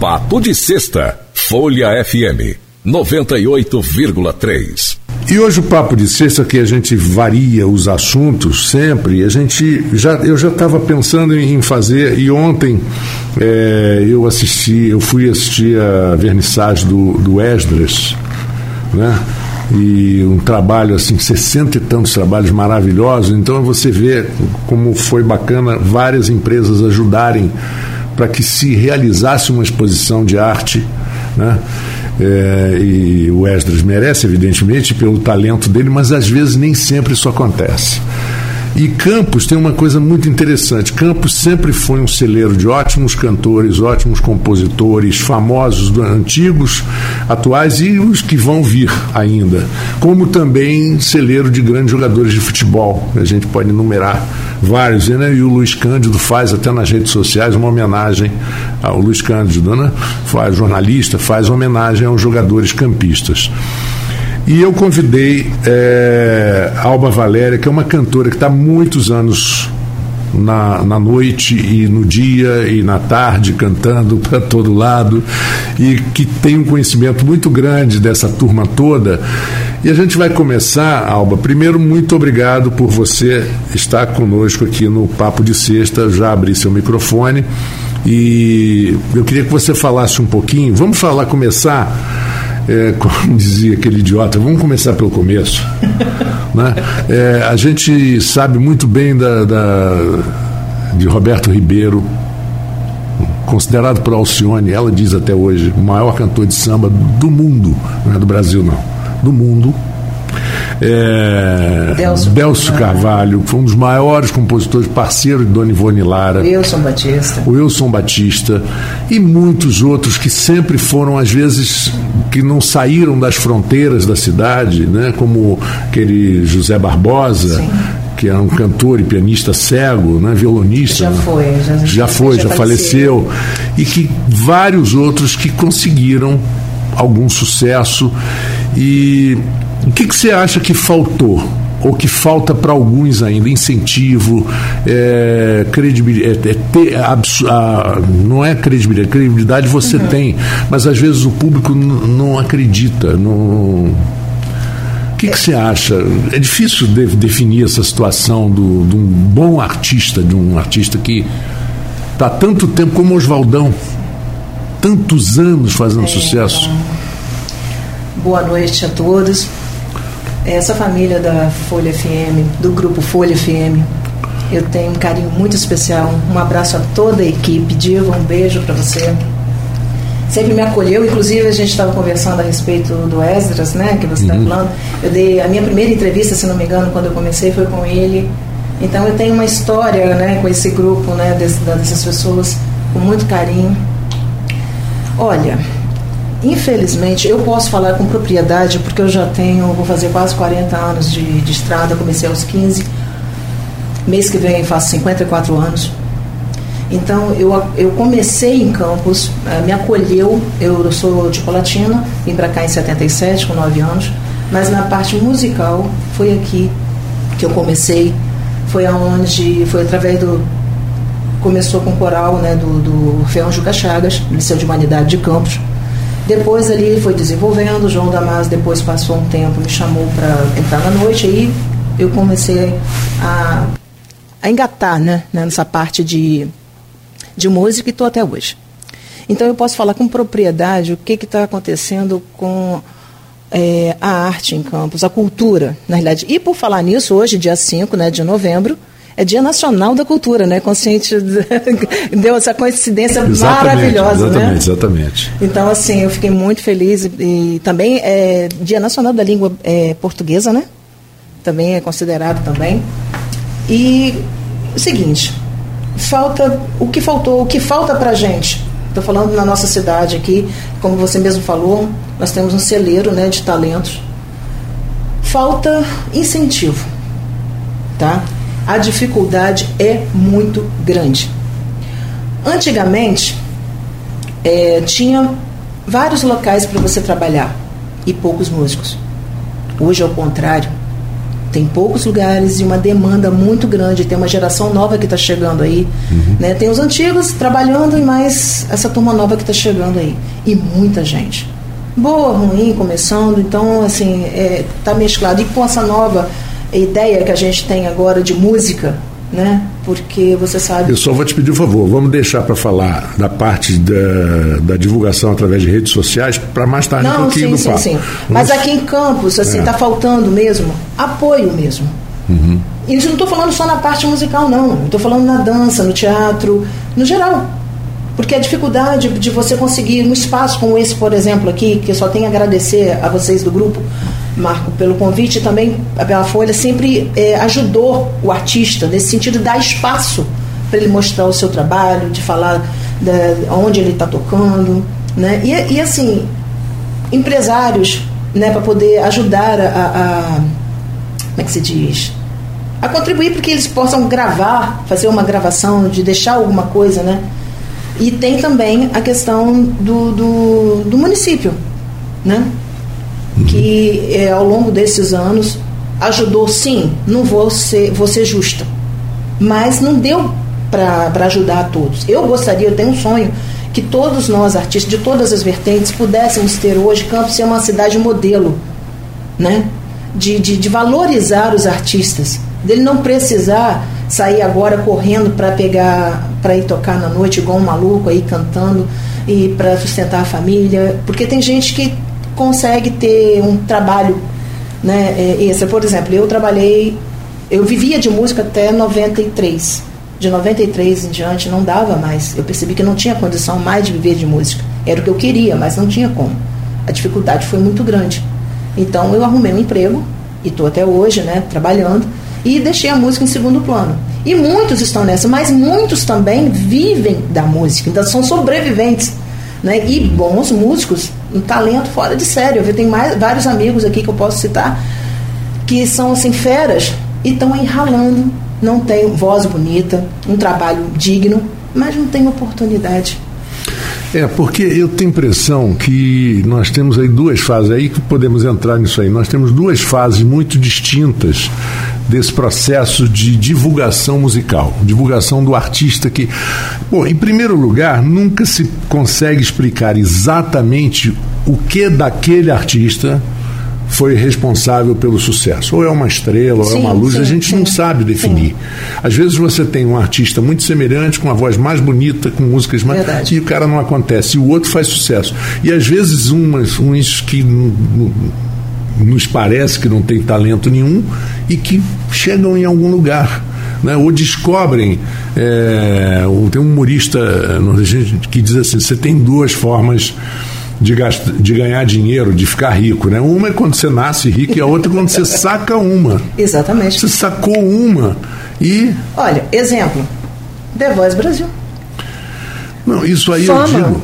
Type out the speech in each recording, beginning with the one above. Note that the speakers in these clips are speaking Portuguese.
Papo de Sexta, Folha FM 98,3. E hoje o papo de sexta que a gente varia os assuntos sempre, a gente já eu já estava pensando em fazer e ontem é, eu assisti, eu fui assistir a vernissagem do, do Esdras, né? E um trabalho assim, sessenta e tantos trabalhos maravilhosos. Então você vê como foi bacana várias empresas ajudarem para que se realizasse uma exposição de arte, né? É, e o Esdras merece, evidentemente, pelo talento dele, mas às vezes nem sempre isso acontece. E Campos tem uma coisa muito interessante. Campos sempre foi um celeiro de ótimos cantores, ótimos compositores, famosos antigos, atuais e os que vão vir ainda. Como também celeiro de grandes jogadores de futebol. A gente pode enumerar vários. Né? E o Luiz Cândido faz até nas redes sociais uma homenagem ao Luiz Cândido, né? faz jornalista, faz homenagem aos jogadores campistas. E eu convidei é, Alba Valéria, que é uma cantora que está muitos anos na, na noite e no dia e na tarde cantando para todo lado e que tem um conhecimento muito grande dessa turma toda. E a gente vai começar, Alba. Primeiro, muito obrigado por você estar conosco aqui no Papo de Sexta. Já abri seu microfone e eu queria que você falasse um pouquinho. Vamos falar, começar é, como dizia aquele idiota, vamos começar pelo começo. né? É, a gente sabe muito bem da, da, de Roberto Ribeiro, considerado por Alcione, ela diz até hoje, o maior cantor de samba do mundo, não é do Brasil não, do mundo, é, Delcio, Delcio Carvalho, foi um dos maiores compositores, parceiro de Dona Ivone Lara. Wilson Batista. O Wilson Batista. E muitos outros que sempre foram, às vezes, que não saíram das fronteiras da cidade, né? como aquele José Barbosa. Sim que era um cantor e pianista cego, né, violonista. Já foi, já, já foi, já, já faleceu. faleceu. E que vários outros que conseguiram algum sucesso. E o que, que você acha que faltou? ou que falta para alguns ainda incentivo, é, credibilidade, é, é, ter, a, não é credibilidade, credibilidade você uhum. tem, mas às vezes o público não acredita. Não... O que, que você acha? É difícil de, definir essa situação do, de um bom artista, de um artista que está tanto tempo como Oswaldão, tantos anos fazendo é, sucesso. Boa noite a todos essa família da Folha FM, do grupo Folha FM, eu tenho um carinho muito especial. Um abraço a toda a equipe. Diego, um beijo para você. Sempre me acolheu, inclusive a gente estava conversando a respeito do Esdras, né, que você está uhum. falando. Eu dei a minha primeira entrevista, se não me engano, quando eu comecei foi com ele. Então eu tenho uma história, né, com esse grupo, né, dessas pessoas com muito carinho. Olha, Infelizmente, eu posso falar com propriedade porque eu já tenho, vou fazer quase 40 anos de, de estrada, comecei aos 15. Mês que vem faço 54 anos. Então, eu, eu comecei em Campos, eh, me acolheu, eu sou de Colatina, vim para cá em 77, com 9 anos, mas na parte musical foi aqui que eu comecei, foi aonde, foi através do, começou com o coral né, do, do Juca Chagas, Liceu de Humanidade de Campos, depois ali foi desenvolvendo, o João Damas depois passou um tempo, me chamou para entrar na noite, aí eu comecei a, a engatar né, nessa parte de, de música e estou até hoje. Então eu posso falar com propriedade o que está acontecendo com é, a arte em Campos, a cultura, na realidade. E por falar nisso, hoje, dia 5 né, de novembro, é Dia Nacional da Cultura, né? Consciente deu essa coincidência exatamente, maravilhosa, exatamente, né? Exatamente. Então, assim, eu fiquei muito feliz e, e também é Dia Nacional da Língua é, Portuguesa, né? Também é considerado também. E o seguinte, falta o que faltou, o que falta para gente. Estou falando na nossa cidade aqui, como você mesmo falou, nós temos um celeiro, né, de talentos. Falta incentivo, tá? A dificuldade é muito grande. Antigamente, é, tinha vários locais para você trabalhar e poucos músicos. Hoje é o contrário. tem poucos lugares e uma demanda muito grande. Tem uma geração nova que está chegando aí. Uhum. Né? Tem os antigos trabalhando e mais essa turma nova que está chegando aí. E muita gente. Boa, ruim, começando. Então, assim, está é, tá mesclado. E com essa nova ideia que a gente tem agora de música, né? Porque você sabe. Eu só vou te pedir um favor, vamos deixar para falar da parte da, da divulgação através de redes sociais para mais tarde Não, um pouquinho sim, no sim, papo. sim. Mas aqui em Campos, assim, está é. faltando mesmo apoio mesmo. Uhum. E isso não estou falando só na parte musical, não. Estou falando na dança, no teatro, no geral. Porque a dificuldade de você conseguir um espaço como esse, por exemplo, aqui, que eu só tenho a agradecer a vocês do grupo, Marco, pelo convite também a Folha sempre é, ajudou o artista nesse sentido de dar espaço para ele mostrar o seu trabalho, de falar da, onde ele está tocando, né? E, e, assim empresários, né, para poder ajudar a, a, como é que se diz, a contribuir para que eles possam gravar, fazer uma gravação, de deixar alguma coisa, né? E tem também a questão do, do, do município, né? Que é, ao longo desses anos ajudou, sim, não vou ser, vou ser justa, mas não deu para ajudar a todos. Eu gostaria, eu tenho um sonho que todos nós, artistas de todas as vertentes, pudéssemos ter hoje Campos ser uma cidade modelo, né? De, de, de valorizar os artistas, dele não precisar sair agora correndo para pegar, para ir tocar na noite igual um maluco aí cantando e para sustentar a família, porque tem gente que consegue ter um trabalho né, é, extra. Por exemplo, eu trabalhei, eu vivia de música até 93. De 93 em diante não dava mais. Eu percebi que não tinha condição mais de viver de música. Era o que eu queria, mas não tinha como. A dificuldade foi muito grande. Então eu arrumei um emprego e estou até hoje, né, trabalhando e deixei a música em segundo plano. E muitos estão nessa, mas muitos também vivem da música, ainda são sobreviventes né? E bons músicos, um talento fora de sério. Eu tenho mais, vários amigos aqui que eu posso citar que são assim feras e estão aí ralando, não tem voz bonita, um trabalho digno, mas não tem oportunidade. É, porque eu tenho impressão que nós temos aí duas fases, aí que podemos entrar nisso aí. Nós temos duas fases muito distintas desse processo de divulgação musical, divulgação do artista que, bom, em primeiro lugar, nunca se consegue explicar exatamente o que daquele artista foi responsável pelo sucesso. Ou é uma estrela, ou sim, é uma luz, sim, a gente sim, não sabe definir. Às vezes você tem um artista muito semelhante, com a voz mais bonita, com músicas mais. Verdade. E o cara não acontece, e o outro faz sucesso. E às vezes umas, uns que nos parece que não tem talento nenhum e que chegam em algum lugar. Né, ou descobrem. É, tem um humorista que diz assim: você tem duas formas de, gastar, de ganhar dinheiro, de ficar rico. Né? Uma é quando você nasce rico e a outra é quando você saca uma. Exatamente. Você sacou uma e. Olha, exemplo: The Voice Brasil. Não, isso aí Fama, eu digo.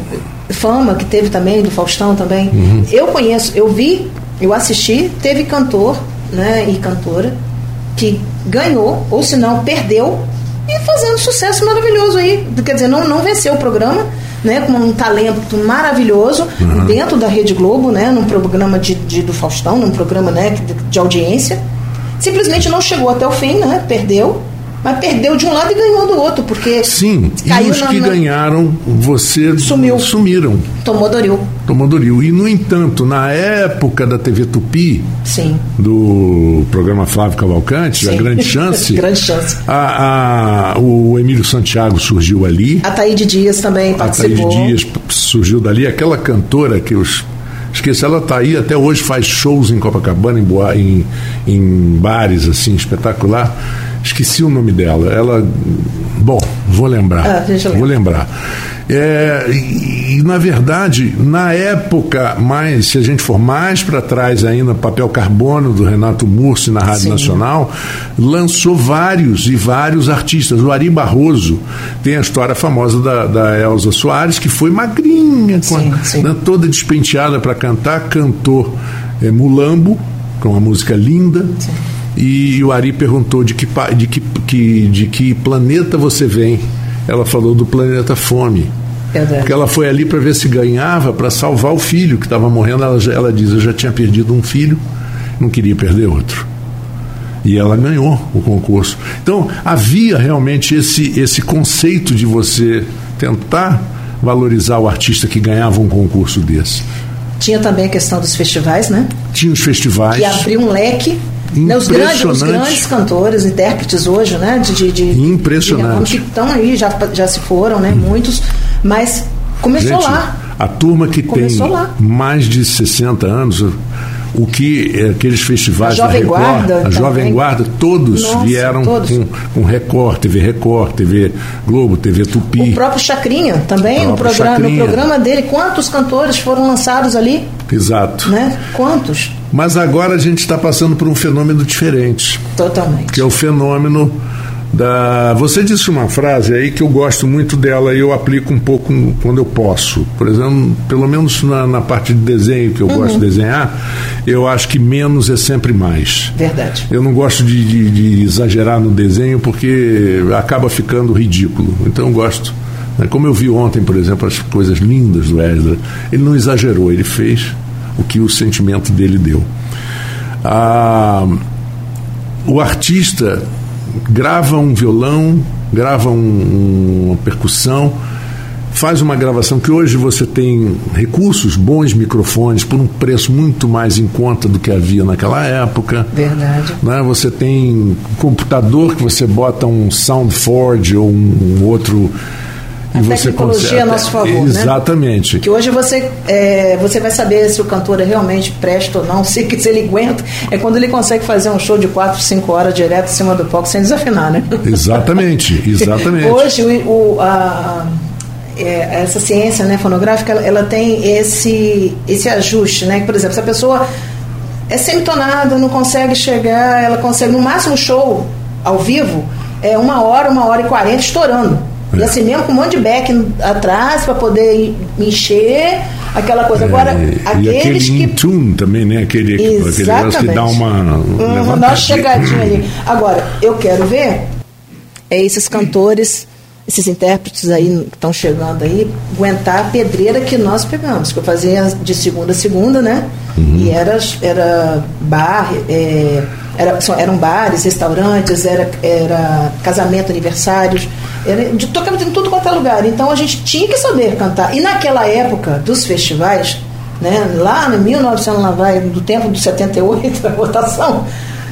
Fama, que teve também, do Faustão também. Uhum. Eu conheço, eu vi eu assisti, teve cantor né, e cantora que ganhou, ou se não, perdeu, e fazendo sucesso maravilhoso aí. Quer dizer, não, não venceu o programa, né, com um talento maravilhoso uhum. dentro da Rede Globo, né, num programa de, de, do Faustão, num programa né, de, de audiência. Simplesmente não chegou até o fim, né, perdeu mas perdeu de um lado e ganhou do outro, porque. Sim, e os na, que na... ganharam, você Sumiu. sumiram. Tomou Doril. Tomou Doril. E, no entanto, na época da TV Tupi, Sim. do programa Flávio Cavalcante, Sim. a grande chance. grande chance. A, a, o Emílio Santiago surgiu ali. A Taíde Dias também participou. A Taíde Dias surgiu dali, aquela cantora que os Esqueci, ela está aí até hoje, faz shows em Copacabana, em, em, em bares, assim, espetacular. Esqueci o nome dela. Ela. Bom, vou lembrar. Ah, vou lembrar. É, e, e, na verdade, na época, mais, se a gente for mais para trás ainda, Papel Carbono, do Renato Mursi na Rádio Sim. Nacional, lançou vários e vários artistas. O Ari Barroso tem a história famosa da, da Elza Soares, que foi magrinha, sim, a, sim. Né, toda despenteada para cantar, cantou é, Mulambo, com uma música linda. Sim. E o Ari perguntou de que, de que, de que planeta você vem ela falou do planeta fome. Verdade. Porque ela foi ali para ver se ganhava para salvar o filho que estava morrendo. Ela, ela diz: Eu já tinha perdido um filho, não queria perder outro. E ela ganhou o concurso. Então, havia realmente esse, esse conceito de você tentar valorizar o artista que ganhava um concurso desse. Tinha também a questão dos festivais, né? Tinha os festivais. Que abriu um leque. Né, os, grandes, os grandes cantores, intérpretes hoje, né? De, de, Impressionante. De que estão aí, já, já se foram, né? Hum. Muitos. Mas começou Gente, lá. A turma que começou tem lá. mais de 60 anos, o que é, aqueles festivais a Jovem da Record, Guarda, a também. Jovem Guarda, todos Nossa, vieram todos. Com, com Record, TV Record, TV Globo, TV Tupi. O próprio Chacrinha também, no programa, no Chacrinha. programa dele, quantos cantores foram lançados ali, Exato. né? Quantos? Mas agora a gente está passando por um fenômeno diferente, Totalmente. que é o fenômeno da. Você disse uma frase aí que eu gosto muito dela e eu aplico um pouco quando eu posso. Por exemplo, pelo menos na, na parte de desenho que eu Uhum. gosto de desenhar, eu acho que menos é sempre mais. Verdade. Eu não gosto de, de- de exagerar no desenho porque acaba ficando ridículo. Então eu gosto. né? Como eu vi ontem, por exemplo, as coisas lindas do Ezra, ele não exagerou, ele fez o que o sentimento dele deu. Ah, o artista grava um violão, grava um- uma percussão, faz uma gravação que hoje você tem recursos, bons microfones, por um preço muito mais em conta do que havia naquela época. Verdade. Né? Você tem um computador que você bota um SoundForge ou um, um outro. A tecnologia a nosso favor, né? Exatamente. Que hoje você, é, você vai saber se o cantor é realmente presta ou não, se, se ele aguenta. É quando ele consegue fazer um show de 4, 5 horas direto em cima do palco sem desafinar, né? Exatamente, exatamente. Hoje, o, o- a- é, essa ciência né, fonográfica, ela, ela tem esse, esse ajuste, né? Por exemplo, se a pessoa é semitonada, não consegue chegar, ela consegue, no máximo show ao vivo, é uma hora, uma hora e quarenta estourando. E É. assim mesmo com um monte de back atrás para poder encher aquela coisa. Agora, É, e aqueles aquele que tune também, né? Aquele, aquele negócio que Exatamente. dá uma. Uhum, dá uma levantadinha. chegadinha ali. Agora, eu quero ver é esses cantores, esses intérpretes aí que estão chegando aí, aguentar a pedreira que nós pegamos. Que eu fazia de segunda a segunda, né? E era, era bar, é, era, eram bares, restaurantes, era, era casamento, aniversários. Era, de, tocava em tudo quanto é lugar. Então a gente tinha que saber cantar. E naquela época dos festivais, né, lá no 1900, lá vai, do tempo do 78, a votação,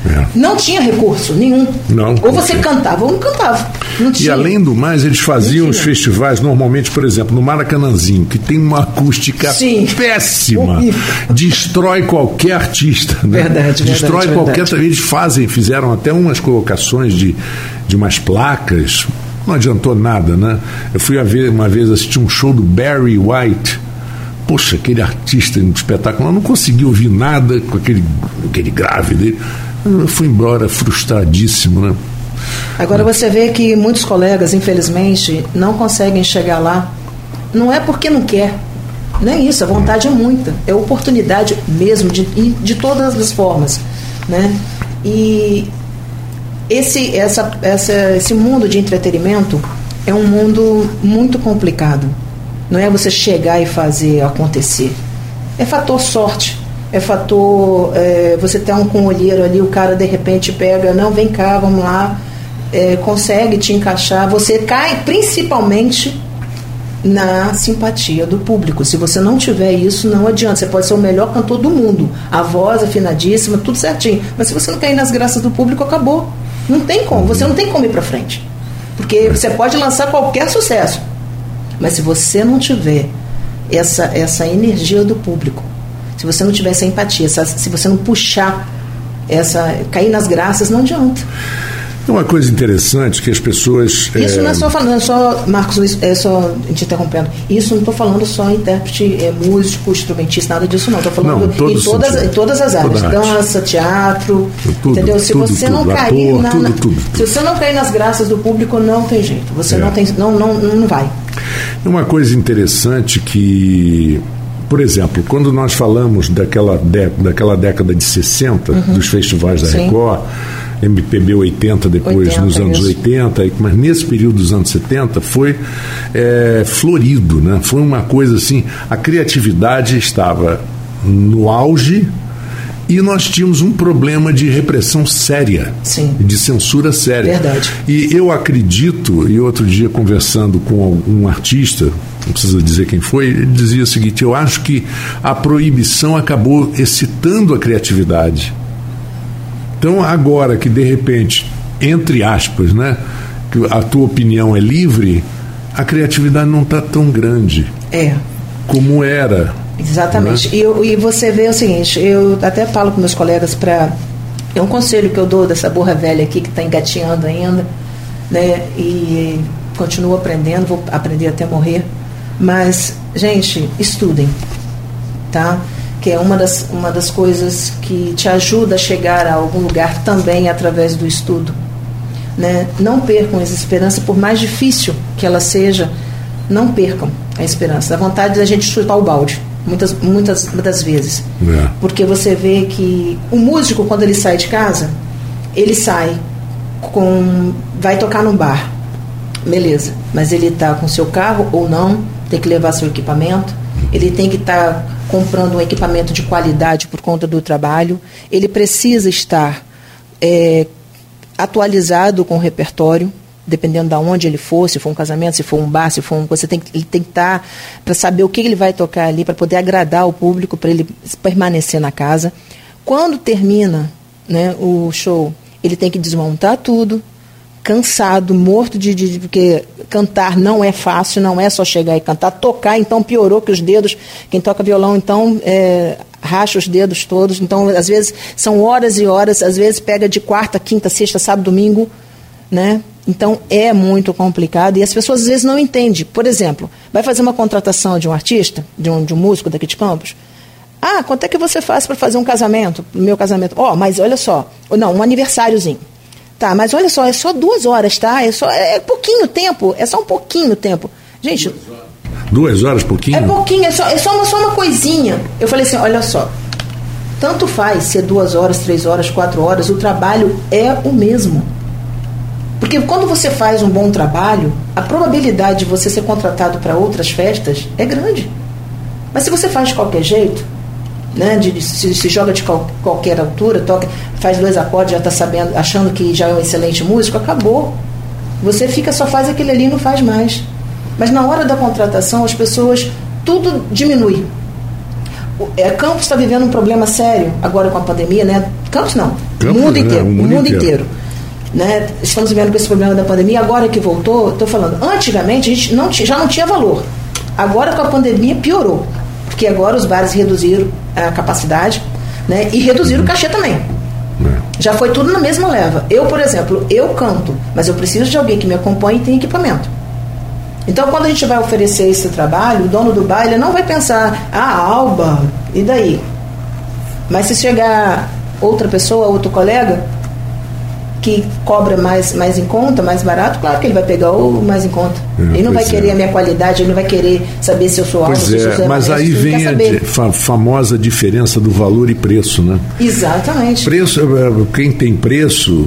É. não tinha recurso nenhum. Não, ou você cantava ou não cantava. Não E além do mais, eles faziam os festivais normalmente, por exemplo, no Maracanãzinho, que tem uma acústica Sim. péssima. Horrível. Destrói qualquer artista. Né? Verdade, Destrói verdade, qualquer. verdade. Eles fazem, fizeram até umas colocações de, de umas placas. Não adiantou nada, né? Eu fui uma vez assistir um show do Barry White. Poxa, aquele artista espetáculo, não consegui ouvir nada com aquele, aquele grave dele. Eu fui embora frustradíssimo, né? Agora você vê que muitos colegas, infelizmente, não conseguem chegar lá. Não é porque não quer. Nem isso, a vontade é muita. É oportunidade mesmo, de, de todas as formas. Né? E esse, essa, essa, esse mundo de entretenimento é um mundo muito complicado. Não é você chegar e fazer acontecer. É fator sorte. É fator. é, você tem um com olheiro ali, o cara de repente pega, não, vem cá, vamos lá, é, consegue te encaixar. Você cai principalmente na simpatia do público. Se você não tiver isso, não adianta. Você pode ser o melhor cantor do mundo, a voz afinadíssima, tudo certinho. Mas se você não cair nas graças do público, acabou. Não tem como. Você não tem como ir para frente. Porque você pode lançar qualquer sucesso, mas se você não tiver essa, essa energia do público, se você não tiver essa empatia, se você não puxar essa cair nas graças, não adianta. Uma coisa interessante que as pessoas. Isso é, não é só falando, só, Marcos, é só te interrompendo. Isso não estou falando só intérprete, é, músico, instrumentista, nada disso não. Estou falando Não, em, todas, em todas as áreas. Toda arte. Dança, teatro. Tudo, entendeu? Se tudo, você tudo. não cair Ator, na, tudo. Se você não cair nas graças do público, não tem jeito. Você É. não tem. Não, não, não vai. Uma coisa interessante que, por exemplo, quando nós falamos daquela, dé- daquela década de 60, dos festivais da Uhum. Sim. Record, MPB 80 depois 80, nos anos isso. 80, e- mas nesse período dos anos 70 foi é, florido, né? Foi uma coisa assim, a criatividade estava no auge E nós tínhamos um problema de repressão séria, Sim. de censura séria. Verdade. E eu acredito, e outro dia conversando com um artista, não precisa dizer quem foi, ele dizia o seguinte: eu acho que a proibição acabou excitando a criatividade. Então, agora que de repente, entre aspas, né, que a tua opinião é livre, a criatividade não está tão grande É. como era. Exatamente. Né? E, eu- e você vê o seguinte, eu até falo com meus colegas para. É um conselho que eu dou dessa burra velha aqui que está engateando ainda, né? E continuo aprendendo, vou aprender até morrer. Mas, gente, estudem, tá? Que é uma das, uma das coisas que te ajuda a chegar a algum lugar também através do estudo. Né? Não percam essa esperança, por mais difícil que ela seja, não percam a esperança. A vontade da gente chutar o balde, muitas, muitas das vezes. É. Porque você vê que o músico, quando ele sai de casa, ele sai com. vai tocar num bar. Beleza. Mas ele está com seu carro ou não, tem que levar seu equipamento, ele tem que estar comprando um equipamento de qualidade por conta do trabalho, ele precisa estar é, atualizado com o repertório, dependendo de onde ele for, se for um casamento, se for um bar, se for um. Você tem, ele tem que estar para saber o que ele vai tocar ali, para poder agradar o público, para ele permanecer na casa. Quando termina né, o show, ele tem que desmontar tudo, cansado, morto de, de, porque cantar não é fácil, não é só chegar e cantar, tocar então piorou que os dedos, quem toca violão então é, racha os dedos todos, então às vezes são horas e horas, às vezes pega de quarta, quinta, sexta, sábado, domingo, né? Então é muito complicado e as pessoas às vezes não entendem. Por exemplo, vai fazer uma contratação de um artista, de um, de um músico daqui de Campos. Ah, quanto é que você faz para fazer um casamento? Meu casamento. Ó, mas olha só. Não, um aniversáriozinho. Tá, mas olha só, é só duas horas, tá? É só é pouquinho tempo, é só um pouquinho tempo. Gente, Duas horas, pouquinho? é pouquinho, é só, é só, uma, só uma coisinha. Eu falei assim, olha só, tanto faz se é duas horas, três horas, quatro horas, o trabalho é o mesmo. Porque quando você faz um bom trabalho, a probabilidade de você ser contratado para outras festas é grande. Mas se você faz de qualquer jeito, né, de, se, se joga de qual- qualquer altura, toca, faz dois acordes, já está sabendo, achando que já é um excelente músico, acabou. Você fica, só faz aquele ali e não faz mais. Mas na hora da contratação, as pessoas, tudo diminui. O- É, Campos está vivendo um problema sério agora com a pandemia, né? Campos não, Campos, o mundo né? inteiro, O o mundo mundo, inteiro. inteiro. Né? Estamos vivendo com esse problema da pandemia, agora que voltou, estou falando, antigamente a gente não já não tinha valor. Agora com a pandemia piorou. Porque agora os bares reduziram a capacidade né? e reduziram o cachê também. É. Já foi tudo na mesma leva. Eu, por exemplo, eu canto, mas eu preciso de alguém que me acompanhe e tenha equipamento. Então, quando a gente vai oferecer esse trabalho, o dono do bar ele não vai pensar, ah, Alba, e daí? Mas se chegar outra pessoa, outro colega, que cobra mais, mais em conta, mais barato, claro que ele vai pegar o mais em conta. É, ele não vai é. querer a minha qualidade, ele não vai querer saber se eu sou alto, Pois se eu sou é, mas aí vem a famosa diferença do valor e preço, né? Exatamente. Preço, eh, quem tem preço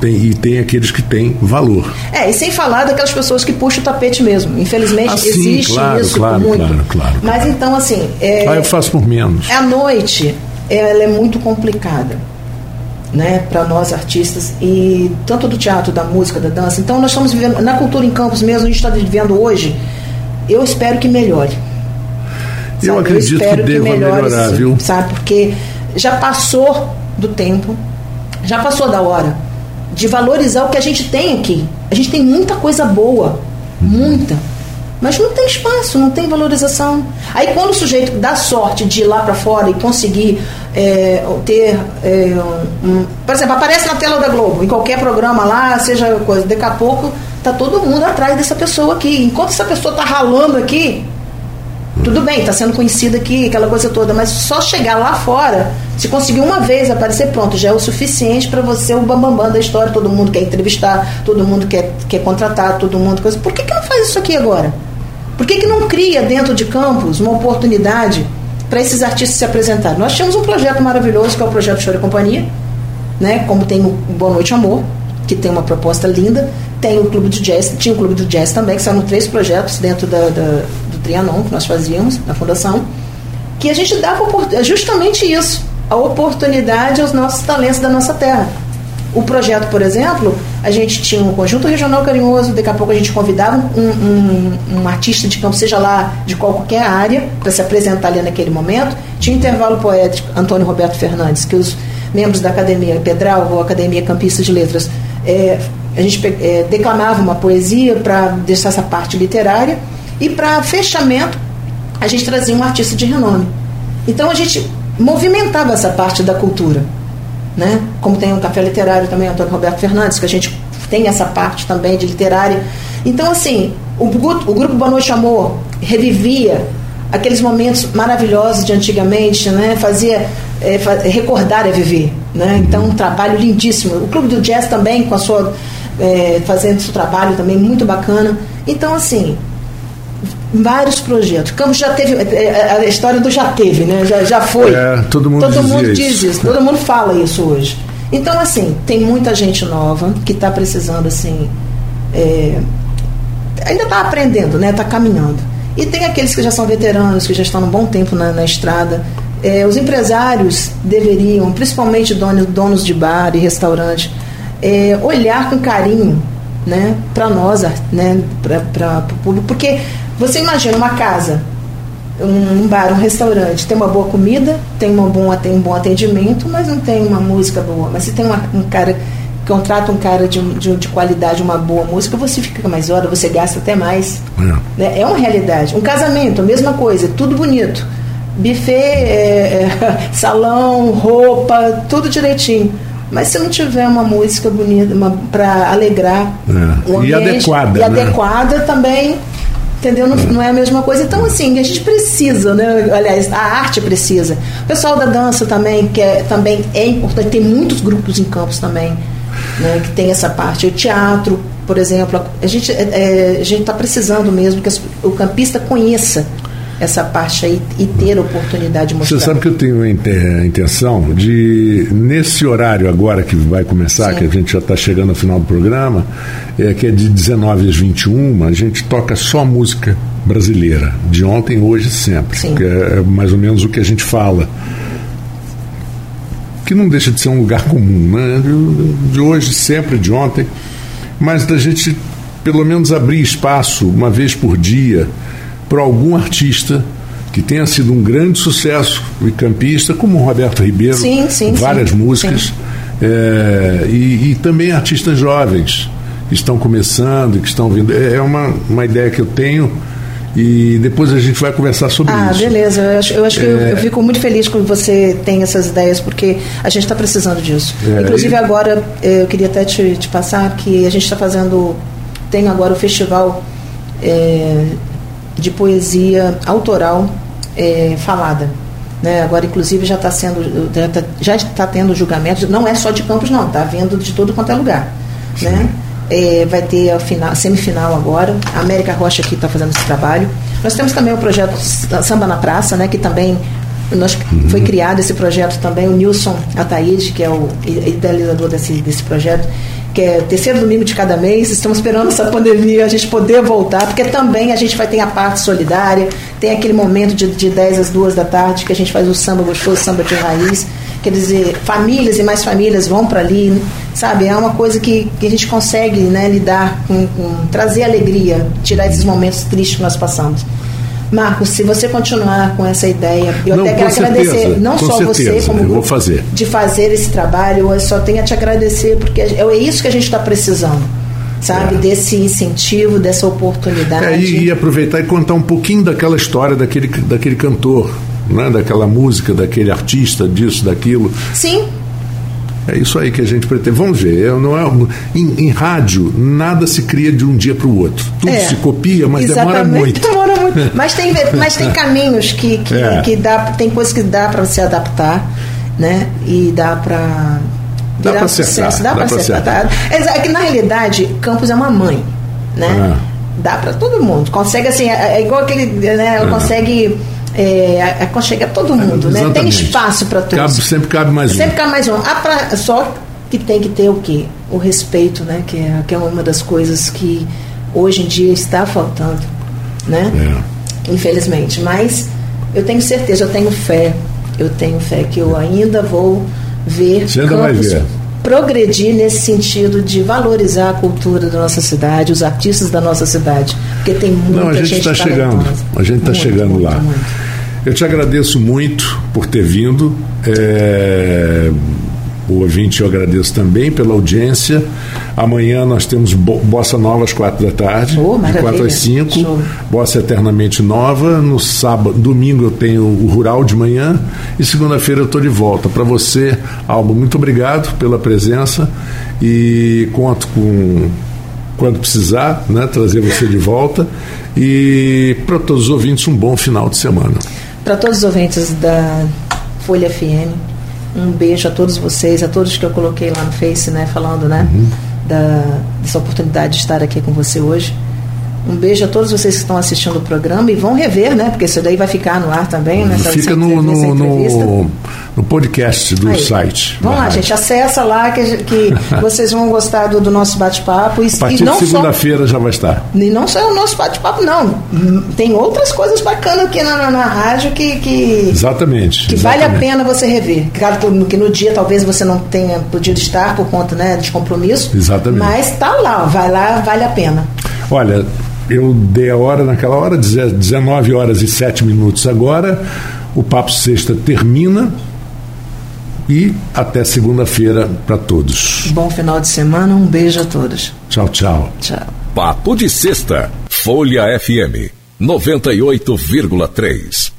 tem, e tem aqueles que têm valor. É, e sem falar daquelas pessoas que puxam o tapete mesmo. Infelizmente Ah, sim, existe claro, isso claro, muito. claro, claro. Mas então, assim, é, Ah, eu faço por menos. a noite ela é muito complicada. Né, para nós artistas e tanto do teatro, da música, da dança. Então nós estamos vivendo na cultura em campos mesmo, a gente está vivendo hoje. Eu espero que melhore. Eu Sabe? acredito que espero deva melhorar, sim, viu? Sabe? Porque já passou do tempo, já passou da hora de valorizar o que a gente tem aqui. A gente tem muita coisa boa, muita. Mas não tem espaço, não tem valorização. Aí quando o sujeito dá sorte de ir lá para fora e conseguir é, ter. é, um- por exemplo, aparece na tela da Globo, em qualquer programa lá, seja coisa, daqui a pouco tá todo mundo atrás dessa pessoa aqui. Enquanto essa pessoa tá ralando aqui, tudo bem, está sendo conhecida aqui, aquela coisa toda, mas só chegar lá fora, se conseguir uma vez aparecer, pronto, já é o suficiente para você o bambambam bam, bam da história. Todo mundo quer entrevistar, todo mundo quer, quer contratar, todo mundo. Coisa. Por que, que não faz isso aqui agora? Por que, que não cria dentro de campos uma oportunidade para esses artistas se apresentarem? Nós tínhamos um projeto maravilhoso que é o projeto Choro e Companhia, né? como tem o Boa Noite Amor, que tem uma proposta linda, tem o Clube do Jazz, tinha o Clube do Jazz também, que são três projetos dentro da, da- do Trianon que nós fazíamos na fundação, que a gente dava justamente isso. a oportunidade aos nossos talentos da nossa terra. O projeto, por exemplo, a gente tinha um conjunto regional carinhoso, daqui a pouco a gente convidava um, um, um artista de campo, seja lá de qualquer área, para se apresentar ali naquele momento. Tinha um intervalo poético, Antônio Roberto Fernandes, que os membros da Academia Pedral, ou Academia Campista de Letras, é, a gente é, declamava uma poesia para deixar essa parte literária, e para fechamento, a gente trazia um artista de renome. Então a gente movimentava essa parte da cultura né? Como tem o Café Literário também, Antônio Roberto Fernandes, que a gente tem essa parte também de literária. Então, assim, o, o Grupo Boa Noite Amor revivia aqueles momentos maravilhosos de antigamente, né? Fazia é, recordar é viver, né? Então, um trabalho lindíssimo. O Clube do Jazz também, com a sua é, fazendo seu trabalho também muito bacana. Então, assim, vários projetos. Campos já teve, é, é, a história do já teve, né? Já, já foi. É, todo mundo, todo mundo diz isso, isso todo mundo fala isso hoje. Então, assim, tem muita gente nova que está precisando, assim, é, ainda está aprendendo, né? Está caminhando. E tem aqueles que já são veteranos, que já estão um bom tempo na, na estrada. É, os empresários deveriam, principalmente donos, donos de bar e restaurante, é, olhar com carinho né, para nós, né, para o público, porque você imagina uma casa, um bar, um restaurante, tem uma boa comida, tem, uma boa, tem um bom atendimento, mas não tem uma música boa. Mas se tem uma, um cara contrata um cara de, de, de, qualidade, uma boa música, você fica mais hora, você gasta até mais. É, né? é uma realidade. Um casamento, a mesma coisa, tudo bonito. Buffet, é, é, salão, roupa, tudo direitinho. Mas se não tiver uma música bonita para alegrar é. o ambiente, e adequada, e né? adequada também Entendeu? Não, não, é a mesma coisa. Então, assim, a gente precisa, né? Aliás, a arte precisa. O pessoal da dança também, que é, também é importante, tem muitos grupos em campos também, né? Que tem essa parte. O teatro, por exemplo, a gente é, é a gente está precisando mesmo que o campista conheça essa parte aí e ter a oportunidade de mostrar. Você sabe que eu tenho a intenção de, nesse horário agora que vai começar, Sim. que a gente já está chegando ao final do programa, é, que é de 19 às 21, a gente toca só música brasileira, de ontem, hoje e sempre. Sim. Que é, é mais ou menos o que a gente fala. Que não deixa de ser um lugar comum, né? De, de hoje, sempre, de ontem, mas da gente pelo menos abrir espaço uma vez por dia para algum artista que tenha sido um grande sucesso e campista, como o Roberto Ribeiro, sim, sim, várias sim, músicas, é, e, e, também artistas jovens que estão começando que estão vindo. É, é uma, uma ideia que eu tenho e depois a gente vai conversar sobre ah, isso. Ah, beleza. Eu acho, eu acho é... que eu, eu, fico muito feliz quando você tem essas ideias, porque a gente está precisando disso. É, Inclusive, e... agora, eu queria até te, te passar que a gente está fazendo. Tem agora o festival é, de poesia autoral é, falada. Né? Agora, inclusive, já está sendo, já está tá tendo julgamento, não é só de Campos, não, está vindo de todo quanto é lugar. Né? É, vai ter a final, semifinal agora. A América Rocha aqui está fazendo esse trabalho. Nós temos também o projeto Samba na Praça, né, que também nós, uhum. foi criado esse projeto também. O Nilson Ataíde, que é o idealizador desse, desse projeto, que é terceiro domingo de cada mês. Estamos esperando essa pandemia a gente poder voltar, porque também a gente vai ter a parte solidária, tem aquele momento de, de 10 às 2 da tarde que a gente faz o samba gostoso, samba de raiz. Quer dizer, famílias e mais famílias vão para ali, sabe? É uma coisa que, que a gente consegue né, lidar com, com, trazer alegria, tirar esses momentos tristes que nós passamos. Marcos, se você continuar com essa ideia, eu não, até quero certeza, agradecer, não só certeza, você, como vou fazer. de fazer esse trabalho, eu só tenho a te agradecer, porque é, é isso que a gente está precisando. Sabe, é. desse incentivo, dessa oportunidade. É, e, e, aproveitar e contar um pouquinho daquela história daquele, daquele cantor, né? daquela música, daquele artista, disso, daquilo. Sim, é isso aí que a gente pretende. Vamos ver, não é, em, em rádio, nada se cria de um dia para o outro. Tudo é, se copia, mas demora muito. Demora muito. mas, tem, mas tem caminhos que, que, é. que dá, tem coisas que dá para se adaptar, né? E dá para dá para sucesso, dá, dá para acertar. É, é que na realidade, Campos é uma mãe, né? Ah. Dá para todo mundo. Consegue assim, é, é igual aquele, né? Ela ah. consegue é, aconchega todo mundo, é, né? Tem espaço para todos. Cabe, sempre cabe mais um. Sempre cabe mais um. Ah, pra, só que tem que ter o quê? O respeito, né? Que é, que é uma das coisas que hoje em dia está faltando, né? É. Infelizmente. Mas eu tenho certeza, eu tenho fé. eu tenho fé que eu ainda vou ver Você ainda vai ver. Progredir nesse sentido de valorizar a cultura da nossa cidade, os artistas da nossa cidade, porque tem muita Não, a gente está chegando. A gente está chegando muito, lá. muito. Eu te agradeço muito por ter vindo. É, O ouvinte eu agradeço também pela audiência. Amanhã nós temos Bo- Bossa Nova às quatro da tarde, Oh, de quatro às cinco. Show. Bossa Eternamente Nova. No sábado, domingo eu tenho o Rural de manhã e segunda-feira eu estou de volta. Para você, Alba, muito obrigado pela presença e conto com quando precisar, né, trazer você de volta. E para todos os ouvintes, um bom final de semana. Para todos os ouvintes da Folha FM, um beijo a todos vocês, a todos que eu coloquei lá no Face, né, falando, né, Uhum. da, dessa oportunidade de estar aqui com você hoje. Um beijo a todos vocês que estão assistindo o programa e vão rever, né, porque isso daí vai ficar no ar também, né, Fica no, no, no, no podcast do Aí. site. Vamos lá, rádio. gente, acessa lá que, que vocês vão gostar do, do nosso bate-papo. E, A partir e de não só segunda-feira já vai estar. e não só o nosso bate-papo, não. Tem outras coisas bacanas aqui na, na, na rádio que, que, Exatamente. que vale a exatamente. pena você rever. Claro que no- dia talvez você não tenha podido estar por conta né, de compromisso. Exatamente. Mas tá lá, vai lá, vale a pena. Olha, eu dei a hora naquela hora, deze- 19 horas e 7 minutos agora. O Papo Sexta termina. E até segunda-feira para todos. Bom final de semana, um beijo a todos. Tchau, tchau. Tchau. Papo de Sexta. Folha FM 98,3.